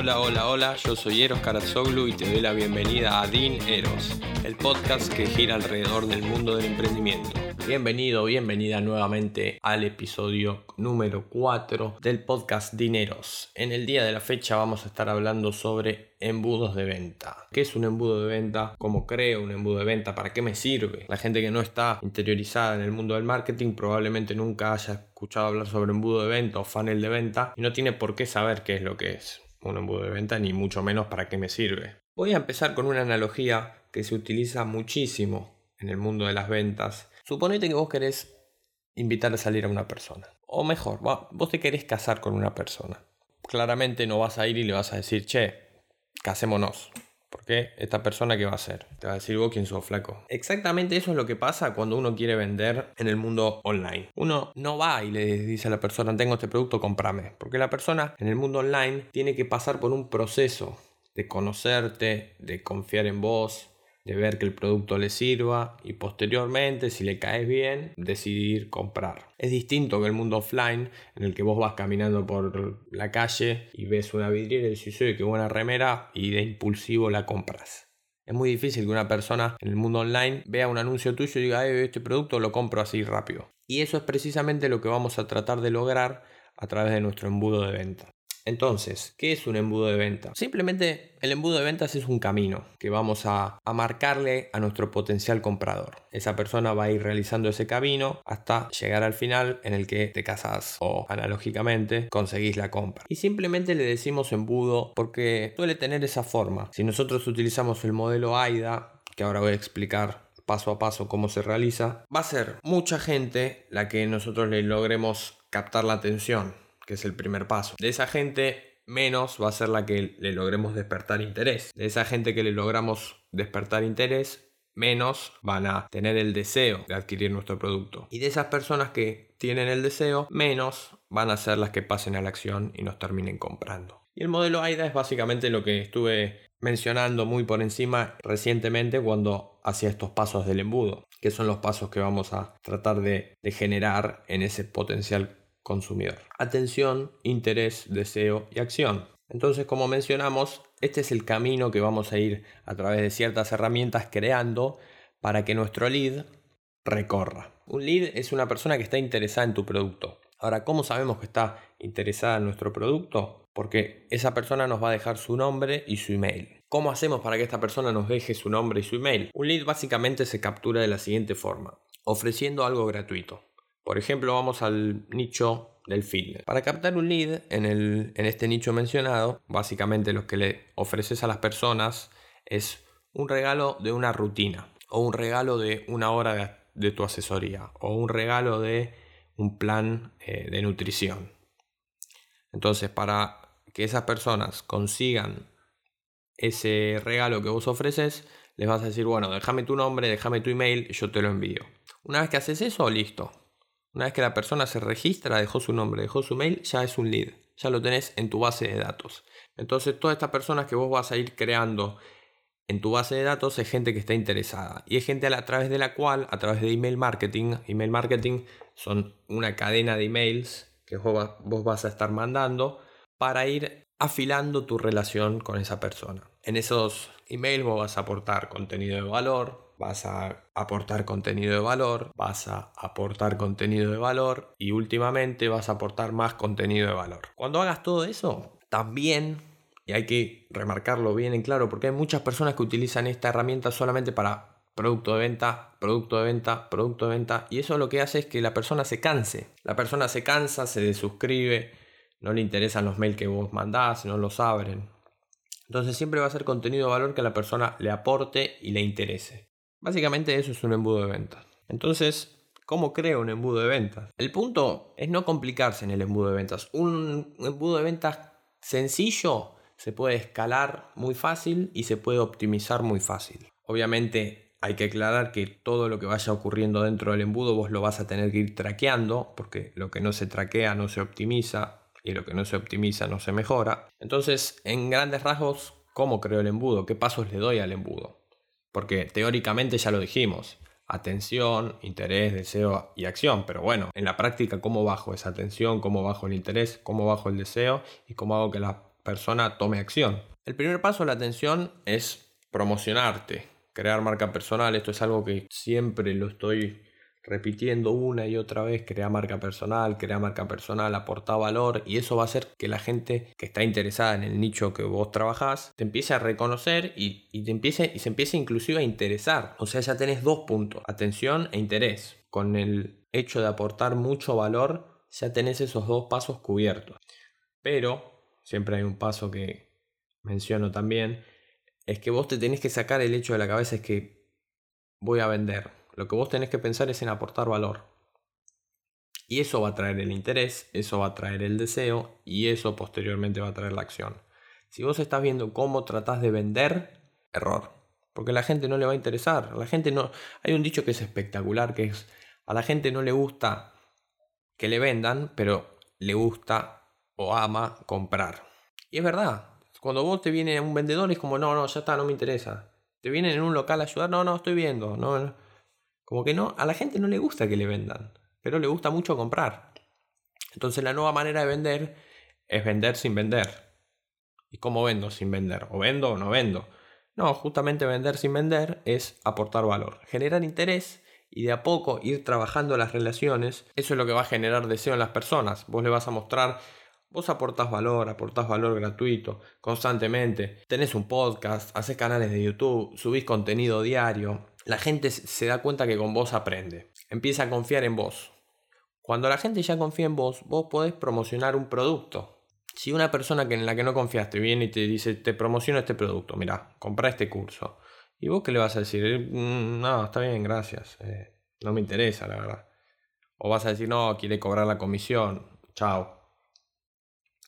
Hola, hola, hola, yo soy Eros Karazoglu y te doy la bienvenida a Din Eros, el podcast que gira alrededor del mundo del emprendimiento. Bienvenido, bienvenida nuevamente al episodio número 4 del podcast Dineros. En el día de la fecha vamos a estar hablando sobre embudos de venta. ¿Qué es un embudo de venta? ¿Cómo creo un embudo de venta? ¿Para qué me sirve? La gente que no está interiorizada en el mundo del marketing probablemente nunca haya escuchado hablar sobre embudo de venta o funnel de venta y no tiene por qué saber qué es lo que es un embudo de venta ni mucho menos para qué me sirve. Voy a empezar con una analogía que se utiliza muchísimo en el mundo de las ventas Suponete que vos querés invitar a salir a una persona. O mejor, vos te querés casar con una persona. Claramente no vas a ir y le vas a decir, che, casémonos. Porque esta persona qué va a hacer? Te va a decir vos quién sos flaco. Exactamente eso es lo que pasa cuando uno quiere vender en el mundo online. Uno no va y le dice a la persona, tengo este producto, comprame. Porque la persona en el mundo online tiene que pasar por un proceso de conocerte, de confiar en vos, de ver que el producto le sirva y posteriormente, si le caes bien, decidir comprar. Es distinto que el mundo offline, en el que vos vas caminando por la calle y ves una vidriera y dices, qué buena remera, y de impulsivo la compras. Es muy difícil que una persona en el mundo online vea un anuncio tuyo y diga, este producto lo compro así rápido. Y eso es precisamente lo que vamos a tratar de lograr a través de nuestro embudo de venta. Entonces, ¿qué es un embudo de venta? Simplemente el embudo de ventas es un camino que vamos a, marcarle a nuestro potencial comprador. Esa persona va a ir realizando ese camino hasta llegar al final en el que te casas o analógicamente conseguís la compra. Y simplemente le decimos embudo porque suele tener esa forma. Si nosotros utilizamos el modelo AIDA, que ahora voy a explicar paso a paso cómo se realiza, va a ser mucha gente la que nosotros le logremos captar la atención que es el primer paso. De esa gente, menos va a ser la que le logremos despertar interés. De esa gente que le logramos despertar interés, menos van a tener el deseo de adquirir nuestro producto. Y de esas personas que tienen el deseo, menos van a ser las que pasen a la acción y nos terminen comprando. Y el modelo AIDA es básicamente lo que estuve mencionando muy por encima recientemente cuando hacía estos pasos del embudo, que son los pasos que vamos a tratar de, generar en ese potencial consumidor. Atención, interés, deseo y acción. Entonces, como mencionamos, este es el camino que vamos a ir a través de ciertas herramientas creando para que nuestro lead recorra. Un lead es una persona que está interesada en tu producto. Ahora, ¿cómo sabemos que está interesada en nuestro producto? Porque esa persona nos va a dejar su nombre y su email. ¿Cómo hacemos para que esta persona nos deje su nombre y su email? Un lead básicamente se captura de la siguiente forma, ofreciendo algo gratuito. Por ejemplo, vamos al nicho del fitness. Para captar un lead en, el, en este nicho mencionado, básicamente lo que le ofreces a las personas es un regalo de una rutina o un regalo de una hora de, tu asesoría o un regalo de un plan eh, de nutrición. Entonces, para que esas personas consigan ese regalo que vos ofreces, les vas a decir, bueno, déjame tu nombre, déjame tu email, yo te lo envío. Una vez que haces eso, listo. Una vez que la persona se registra, dejó su nombre, dejó su mail, ya es un lead, ya lo tenés en tu base de datos. Entonces todas estas personas que vos vas a ir creando en tu base de datos es gente que está interesada y es gente a, través de la cual, a través de email marketing, email marketing son una cadena de emails que vos, vos vas a estar mandando para ir afilando tu relación con esa persona. En esos emails vos vas a aportar contenido de valor, vas a aportar contenido de valor, vas a aportar contenido de valor y últimamente vas a aportar más contenido de valor. Cuando hagas todo eso, también, y hay que remarcarlo bien en claro, porque hay muchas personas que utilizan esta herramienta solamente para producto de venta, producto de venta, producto de venta, y eso lo que hace es que la persona se canse. La persona se cansa, se desuscribe, no le interesan los mails que vos mandás, no los abren. Entonces siempre va a ser contenido de valor que a la persona le aporte y le interese. Básicamente eso es un embudo de ventas. Entonces, ¿cómo creo un embudo de ventas? El punto es no complicarse en el embudo de ventas. Un embudo de ventas sencillo se puede escalar muy fácil y se puede optimizar muy fácil. Obviamente hay que aclarar que todo lo que vaya ocurriendo dentro del embudo vos lo vas a tener que ir traqueando porque lo que no se traquea no se optimiza y lo que no se optimiza no se mejora. Entonces, en grandes rasgos, ¿cómo creo el embudo? ¿Qué pasos le doy al embudo? Porque teóricamente ya lo dijimos, atención, interés, deseo y acción, pero bueno, en la práctica cómo bajo esa atención, cómo bajo el interés, cómo bajo el deseo y cómo hago que las persona tome acción. El primer paso de la atención es promocionarte, crear marca personal. Esto es algo que siempre lo estoy repitiendo una y otra vez, crea marca personal, crea marca personal, aporta valor y eso va a hacer que la gente que está interesada en el nicho que vos trabajás te empiece a reconocer y, te empiece, y se empiece inclusive a interesar. O sea, ya tenés dos puntos, atención e interés. Con el hecho de aportar mucho valor, ya tenés esos dos pasos cubiertos. Pero, siempre hay un paso que menciono también, es que vos te tenés que sacar el hecho de la cabeza es que voy a vender lo que vos tenés que pensar es en aportar valor. Y eso va a traer el interés, eso va a traer el deseo y eso posteriormente va a traer la acción. Si vos estás viendo cómo tratás de vender, error. Porque a la gente no le va a interesar. A la gente no. Hay un dicho que es espectacular, que es a la gente no le gusta que le vendan, pero le gusta o ama comprar. Y es verdad. Cuando vos te viene un vendedor es como, no, no, ya está, no me interesa. Te vienen en un local a ayudar, no, no, estoy viendo. No, como que no, a la gente no le gusta que le vendan, pero le gusta mucho comprar. Entonces la nueva manera de vender es vender sin vender. ¿Y cómo vendo sin vender? ¿O vendo o no vendo? No, justamente vender sin vender es aportar valor, generar interés y de a poco ir trabajando las relaciones. Eso es lo que va a generar deseo en las personas. Vos le vas a mostrar, vos aportás valor, aportás valor gratuito constantemente. Tenés un podcast, haces canales de YouTube, subís contenido diario, la gente se da cuenta que con vos aprende. Empieza a confiar en vos. Cuando la gente ya confía en vos, vos podés promocionar un producto. Si una persona que en la que no confiaste viene y te dice, te promociono este producto, mira, compra este curso. ¿Y vos qué le vas a decir? Eh, mm, no, está bien, gracias. Eh, no me interesa, la verdad. O vas a decir, no, quiere cobrar la comisión. Chao.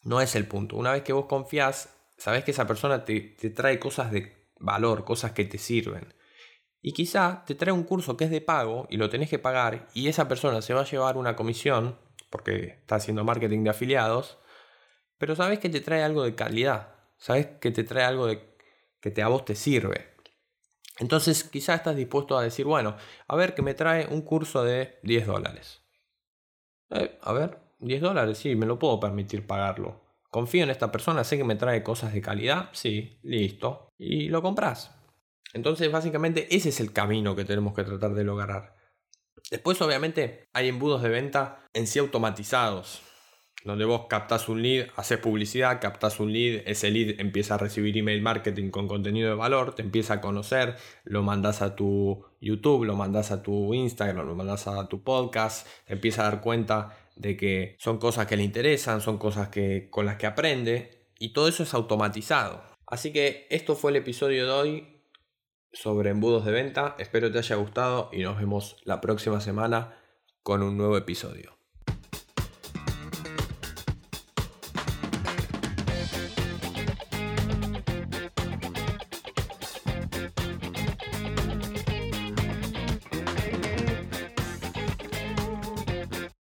No es el punto. Una vez que vos confías, sabés que esa persona te, te trae cosas de valor, cosas que te sirven. Y quizá te trae un curso que es de pago y lo tenés que pagar y esa persona se va a llevar una comisión porque está haciendo marketing de afiliados, pero sabes que te trae algo de calidad, sabes que te trae algo que a vos te sirve. Entonces quizá estás dispuesto a decir, bueno, a ver que me trae un curso de 10 dólares. Eh, a ver, 10 dólares, sí, me lo puedo permitir pagarlo. Confío en esta persona, sé que me trae cosas de calidad, sí, listo. Y lo compras. Entonces, básicamente, ese es el camino que tenemos que tratar de lograr. Después, obviamente, hay embudos de venta en sí automatizados, donde vos captás un lead, haces publicidad, captás un lead, ese lead empieza a recibir email marketing con contenido de valor, te empieza a conocer, lo mandas a tu YouTube, lo mandas a tu Instagram, lo mandas a tu podcast, te empieza a dar cuenta de que son cosas que le interesan, son cosas que, con las que aprende, y todo eso es automatizado. Así que esto fue el episodio de hoy sobre embudos de venta. Espero te haya gustado y nos vemos la próxima semana con un nuevo episodio.